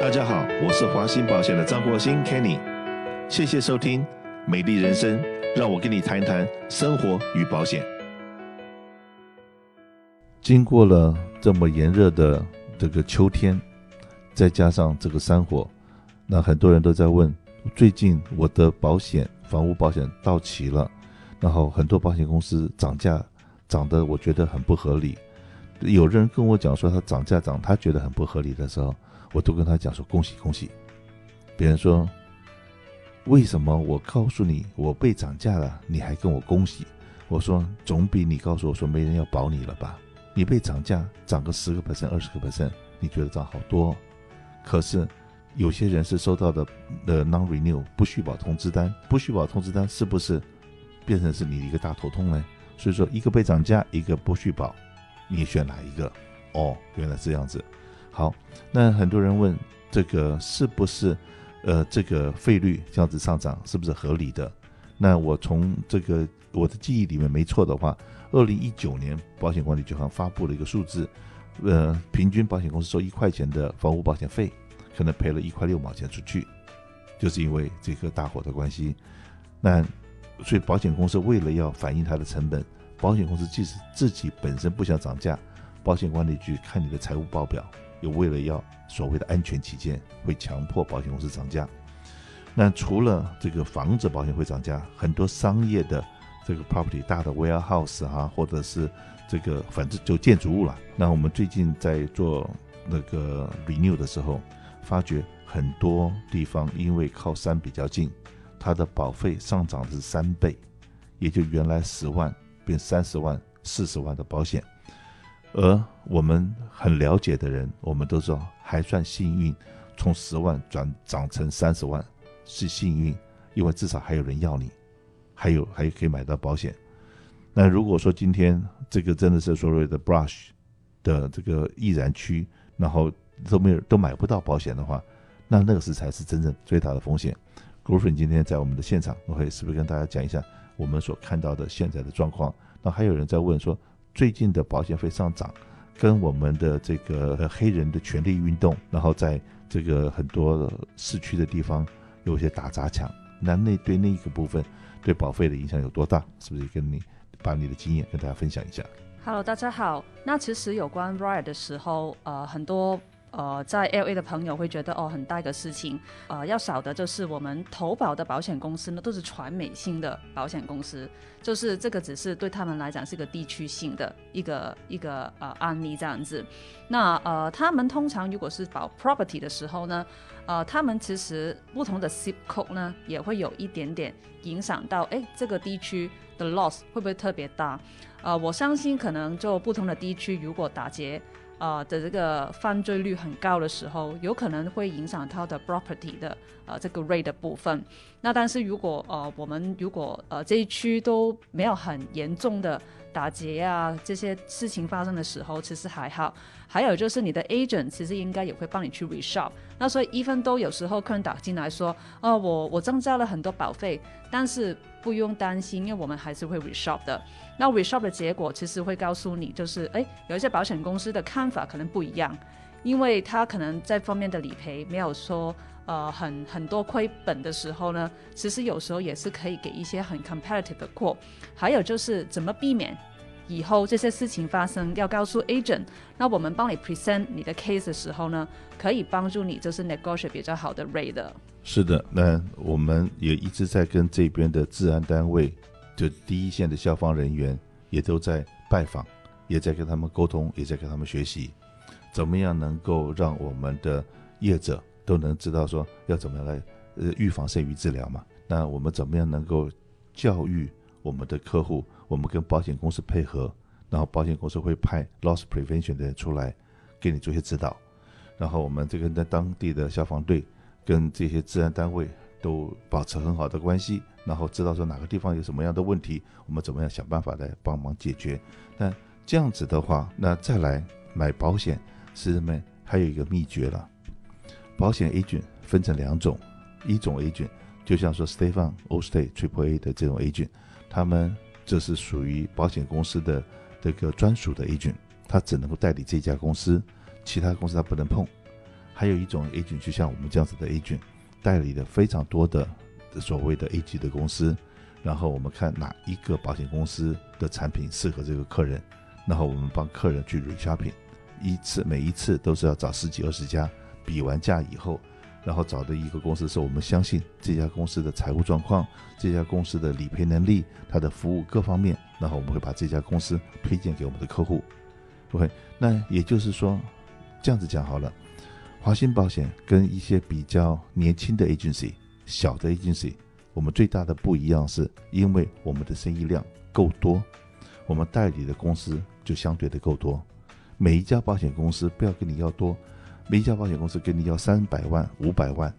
大家好，我是华兴保险的张国兴 Kenny，谢谢收听《美丽人生》，让我跟你谈一谈生活与保险。经过了这么炎热的这个秋天，再加上这个山火，那很多人都在问：最近我的保险，房屋保险到期了，然后很多保险公司涨价涨得我觉得很不合理。有人跟我讲说他涨价涨，他觉得很不合理的时候。我都跟他讲说恭喜恭喜，别人说为什么我告诉你我被涨价了，你还跟我恭喜？我说总比你告诉我说没人要保你了吧？你被涨价涨个十个 percent、二十个 percent，你觉得涨好多？可是有些人是收到的的 non-renew 不续保通知单，不续保通知单是不是变成是你的一个大头痛呢？所以说一个被涨价，一个不续保，你选哪一个？哦，原来这样子。好，那很多人问这个是不是，呃，这个费率这样子上涨是不是合理的？那我从这个我的记忆里面没错的话，二零一九年保险管理局好像发布了一个数字，呃，平均保险公司收一块钱的房屋保险费，可能赔了一块六毛钱出去，就是因为这个大火的关系。那所以保险公司为了要反映它的成本，保险公司即使自己本身不想涨价，保险管理局看你的财务报表。又为了要所谓的安全起见，会强迫保险公司涨价。那除了这个房子保险会涨价，很多商业的这个 property 大的 warehouse 啊，或者是这个反正就建筑物了。那我们最近在做那个 renew 的时候，发觉很多地方因为靠山比较近，它的保费上涨是三倍，也就原来十万变三十万、四十万的保险。而我们很了解的人，我们都说还算幸运，从十万转涨成三十万是幸运，因为至少还有人要你，还有还可以买到保险。那如果说今天这个真的是所谓的 brush 的这个易燃区，然后都没有都买不到保险的话，那那个是才是真正最大的风险。Griffin 今天在我们的现场，我会是不是跟大家讲一下我们所看到的现在的状况？那还有人在问说。最近的保险费上涨，跟我们的这个黑人的权利运动，然后在这个很多市区的地方有一些打砸抢，那那对那一个部分对保费的影响有多大？是不是跟你把你的经验跟大家分享一下？Hello，大家好。那其实有关 riot 的时候，呃，很多。呃，在 LA 的朋友会觉得哦，很大一个事情。呃，要少的就是我们投保的保险公司呢，都是全美性的保险公司，就是这个只是对他们来讲是一个地区性的一个一个呃案例这样子。那呃，他们通常如果是保 property 的时候呢，呃，他们其实不同的 zip code 呢，也会有一点点影响到，哎，这个地区的 loss 会不会特别大？呃，我相信可能就不同的地区，如果打劫。呃的这个犯罪率很高的时候，有可能会影响到的 property 的呃这个 rate 的部分。那但是如果呃我们如果呃这一区都没有很严重的打劫啊这些事情发生的时候，其实还好。还有就是你的 agent 其实应该也会帮你去 reshop。那所以 even 都有时候客人打进来说，哦、呃、我我增加了很多保费，但是不用担心，因为我们还是会 reshop 的。那 reshop 的结果其实会告诉你，就是哎，有一些保险公司的看法可能不一样，因为他可能在方面的理赔没有说呃很很多亏本的时候呢，其实有时候也是可以给一些很 competitive 的 quote。还有就是怎么避免以后这些事情发生，要告诉 agent。那我们帮你 present 你的 case 的时候呢，可以帮助你就是 negotiate 比较好的 rate 的。是的，那我们也一直在跟这边的治安单位。就第一线的消防人员也都在拜访，也在跟他们沟通，也在跟他们学习，怎么样能够让我们的业者都能知道说要怎么样来呃预防胜于治疗嘛？那我们怎么样能够教育我们的客户？我们跟保险公司配合，然后保险公司会派 loss prevention 的人出来给你做些指导，然后我们这个在当地的消防队跟这些治安单位都保持很好的关系。然后知道说哪个地方有什么样的问题，我们怎么样想办法来帮忙解决。那这样子的话，那再来买保险，是什么？还有一个秘诀了。保险 agent 分成两种，一种 agent 就像说 State Farm、Allstate、Triple A 的这种 agent，他们这是属于保险公司的这个专属的 agent，他只能够代理这家公司，其他公司他不能碰。还有一种 agent，就像我们这样子的 agent，代理的非常多的所谓的 A 级的公司，然后我们看哪一个保险公司的产品适合这个客人，然后我们帮客人去 reshopping，一次每一次都是要找十几二十家，比完价以后，然后找的一个公司是我们相信这家公司的财务状况，这家公司的理赔能力，它的服务各方面，然后我们会把这家公司推荐给我们的客户。OK，那也就是说，这样子讲好了，华兴保险跟一些比较年轻的 agency、小的 agency，我们最大的不一样是，因为我们的生意量够多，我们代理的公司就相对的够多。每一家保险公司不要跟你要多，每一家保险公司跟你要三百万、五百万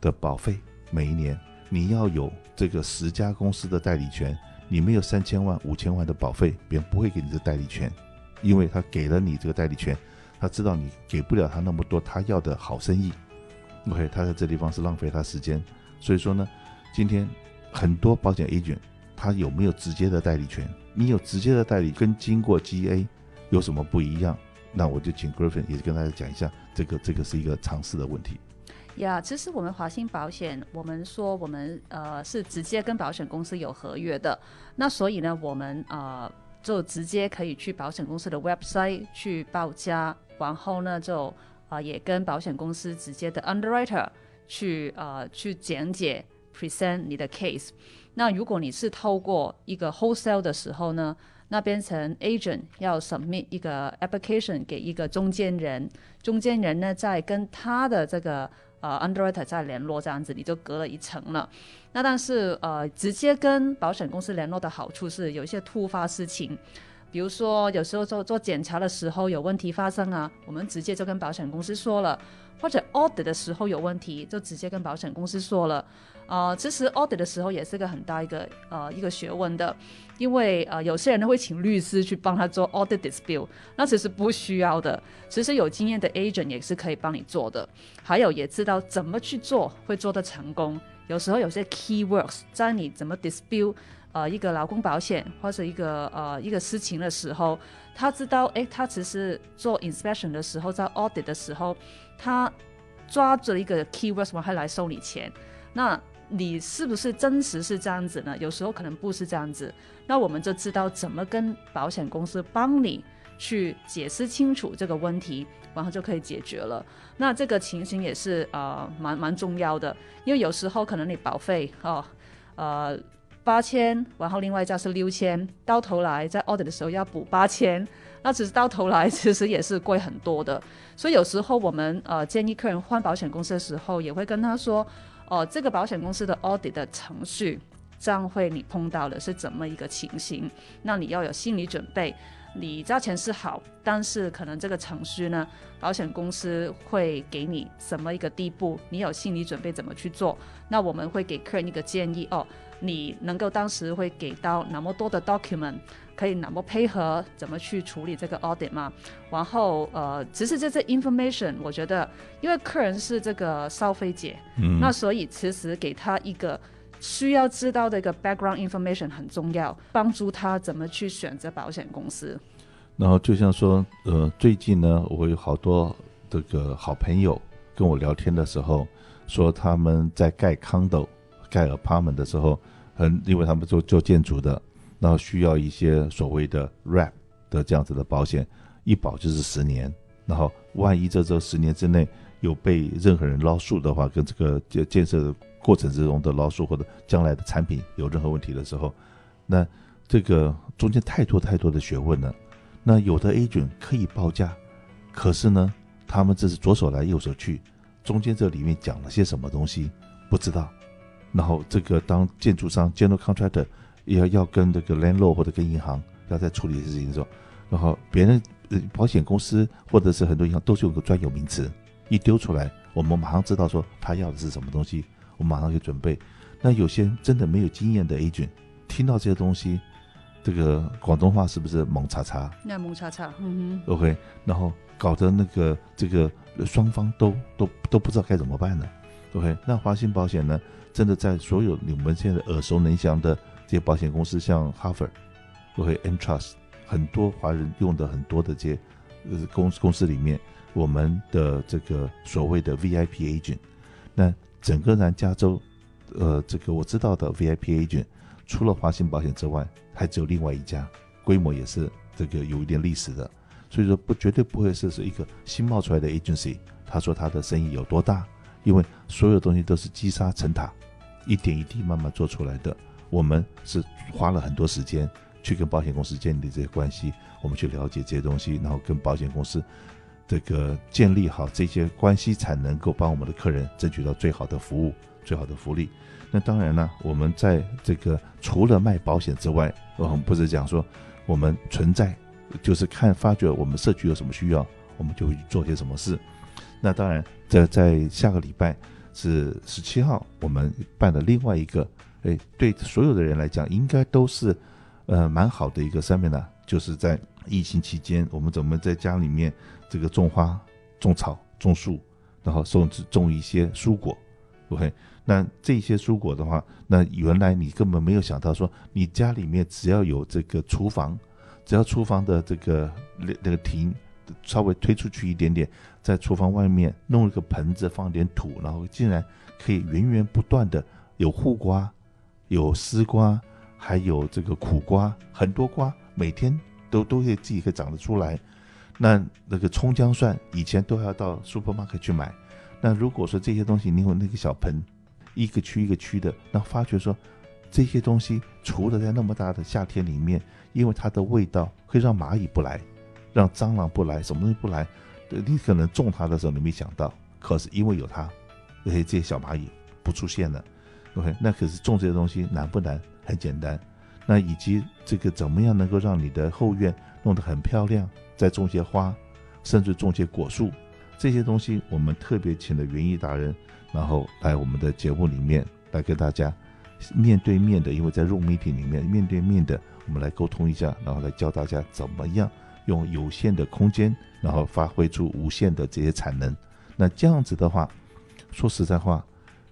的保费，每一年你要有这个十家公司的代理权，你没有三千万、五千万的保费，别人不会给你这代理权。因为他给了你这个代理权，他知道你给不了他那么多他要的好生意，OK，他在这地方是浪费他时间。所以说呢，今天很多保险 agent 他有没有直接的代理权？你有直接的代理跟经过 GA 有什么不一样？那我就请 Griffin 也跟大家讲一下，这个这个是一个常识的问题。呀，其实我们华兴保险，我们说我们呃是直接跟保险公司有合约的，那所以呢，我们呃。就直接可以去保险公司的 website 去报价，然后呢就啊、也跟保险公司直接的 underwriter 去啊、去讲解 present 你的 case。那如果你是透过一个 wholesale 的时候呢，那变成 agent 要 submit 一个 application 给一个中间人，中间人呢再跟他的这个。呃，underwriter 在联络这样子，你就隔了一层了。那但是呃，直接跟保险公司联络的好处是，有一些突发事情，比如说有时候做做检查的时候有问题发生啊，我们直接就跟保险公司说了。或者 order 的时候有问题，就直接跟保险公司说了。呃，其实 audit 的时候也是个很大一个呃一个学问的，因为呃有些人呢会请律师去帮他做 audit dispute，那其实不需要的。其实有经验的 agent 也是可以帮你做的，还有也知道怎么去做会做得成功。有时候有些 keywords 在你怎么 dispute 呃一个劳工保险或者一个呃一个事情的时候，他知道诶，他其实做 inspection 的时候，在 audit 的时候。他抓着一个 keywords 往还来收你钱，那你是不是真实是这样子呢？有时候可能不是这样子，那我们就知道怎么跟保险公司帮你去解释清楚这个问题，然后就可以解决了。那这个情形也是呃蛮蛮重要的，因为有时候可能你保费哦呃八千，然后另外一家是六千，到头来在 order 的时候要补八千。那其实到头来其实也是贵很多的，所以有时候我们呃建议客人换保险公司的时候，也会跟他说，哦、这个保险公司的 audit 的程序，这样会你碰到的是怎么一个情形？那你要有心理准备，你交钱是好，但是可能这个程序呢，保险公司会给你什么一个地步，你有心理准备怎么去做？那我们会给客人一个建议哦，你能够当时会给到那么多的 document。可以那么配合怎么去处理这个 audit 吗？然后呃，其实这些 information 我觉得，因为客人是这个消费者，嗯，那所以其实给他一个需要知道的一个 background information 很重要，帮助他怎么去选择保险公司。然后就像说，呃，最近呢，我有好多这个好朋友跟我聊天的时候，说他们在盖 condo、盖 apartment 的时候，很因为他们做做建筑的。然后需要一些所谓的 RAP 的这样子的保险，一保就是十年。然后万一这这十年之内有被任何人捞数的话，跟这个建建设过程之中的捞数或者将来的产品有任何问题的时候，那这个中间太多太多的学问了。那有的 agent 可以报价，可是呢，他们这是左手来右手去，中间这里面讲了些什么东西不知道。然后这个当建筑商 general contractor。要要跟这个 landlord 或者跟银行要在处理的事情的时候，然后别人呃保险公司或者是很多银行都是有个专有名词，一丢出来，我们马上知道说他要的是什么东西，我们马上就准备。那有些真的没有经验的 agent 听到这些东西，这个广东话是不是猛叉叉？那猛叉叉，嗯哼。OK，然后搞得那个这个双方都都都不知道该怎么办呢？OK，那华兴保险呢，真的在所有你们现在耳熟能详的。这些保险公司像 Hartford，或者 Entrust，很多华人用的很多的这些呃公公司里面，我们的这个所谓的 VIP agent，那整个南加州，呃，这个我知道的 VIP agent，除了华信保险之外，还只有另外一家，规模也是这个有一点历史的，所以说不绝对不会是是一个新冒出来的 agency。他说他的生意有多大？因为所有东西都是积沙成塔，一点一滴慢慢做出来的。我们是花了很多时间去跟保险公司建立这些关系，我们去了解这些东西，然后跟保险公司这个建立好这些关系，才能够帮我们的客人争取到最好的服务、最好的福利。那当然呢，我们在这个除了卖保险之外，我们不是讲说我们存在，就是看发觉我们社区有什么需要，我们就会去做些什么事。那当然，在在下个礼拜是十七号，我们办了另外一个，哎，对所有的人来讲，应该都是，呃，蛮好的一个 seminar，就是在疫情期间，我们怎么在家里面这个种花、种草、种树，然后种种一些蔬果，OK？那这些蔬果的话，那原来你根本没有想到说，你家里面只要有这个厨房，只要厨房的这个那那个亭。稍微推出去一点点，在厨房外面弄一个盆子，放点土，然后竟然可以源源不断的有护瓜，有丝瓜，还有这个苦瓜，很多瓜，每天都都会自己可以长得出来。那那个葱姜蒜以前都要到 supermarket 去买，那如果说这些东西你有那个小盆，一个区一个区的，那发觉说这些东西除了在那么大的夏天里面，因为它的味道会让蚂蚁不来。让蟑螂不来，什么东西不来？你可能种它的时候你没想到，可是因为有它，那些这些小蚂蚁不出现了。OK，那可是种这些东西难不难？很简单。那以及这个怎么样能够让你的后院弄得很漂亮？再种些花，甚至种些果树，这些东西我们特别请了园艺达人，然后来我们的节目里面来跟大家面对面的，因为在 Zoom meeting 里面面对面的，我们来沟通一下，然后来教大家怎么样。用有限的空间，然后发挥出无限的这些产能。那这样子的话，说实在话，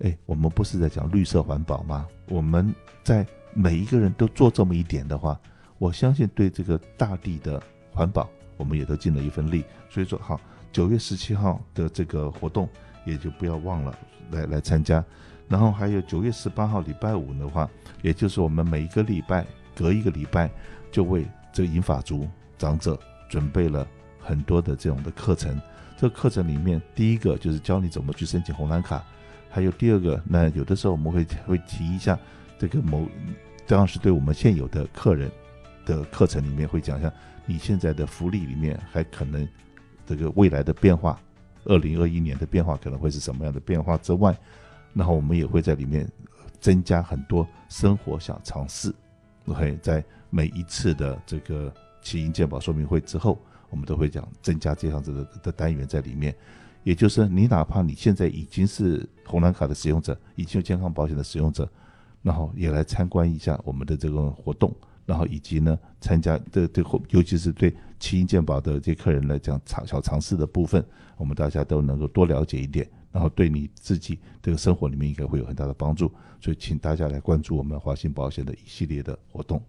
哎，我们不是在讲绿色环保吗？我们在每一个人都做这么一点的话，我相信对这个大地的环保，我们也都尽了一份力。所以说，好，九月十七号的这个活动也就不要忘了来来参加。然后还有九月十八号礼拜五的话，也就是我们每一个礼拜隔一个礼拜就为这个银发族。长者准备了很多的这种的课程，这个课程里面，第一个就是教你怎么去申请红蓝卡，还有第二个，那有的时候我们会会提一下这个某，当时对我们现有的客人的课程里面会讲一下，你现在的福利里面还可能这个未来的变化，二零二一年的变化可能会是什么样的变化之外，然后我们也会在里面增加很多生活小常识，OK，在每一次的这个。起因鉴宝说明会之后，我们都会讲增加这样子的的单元在里面，也就是你哪怕你现在已经是红蓝卡的使用者，已经有健康保险的使用者，然后也来参观一下我们的这个活动，然后以及呢参加这这尤其是对起因健保的这客人来讲，常小尝试的部分，我们大家都能够多了解一点，然后对你自己这个生活里面应该会有很大的帮助，所以请大家来关注我们华信保险的一系列的活动。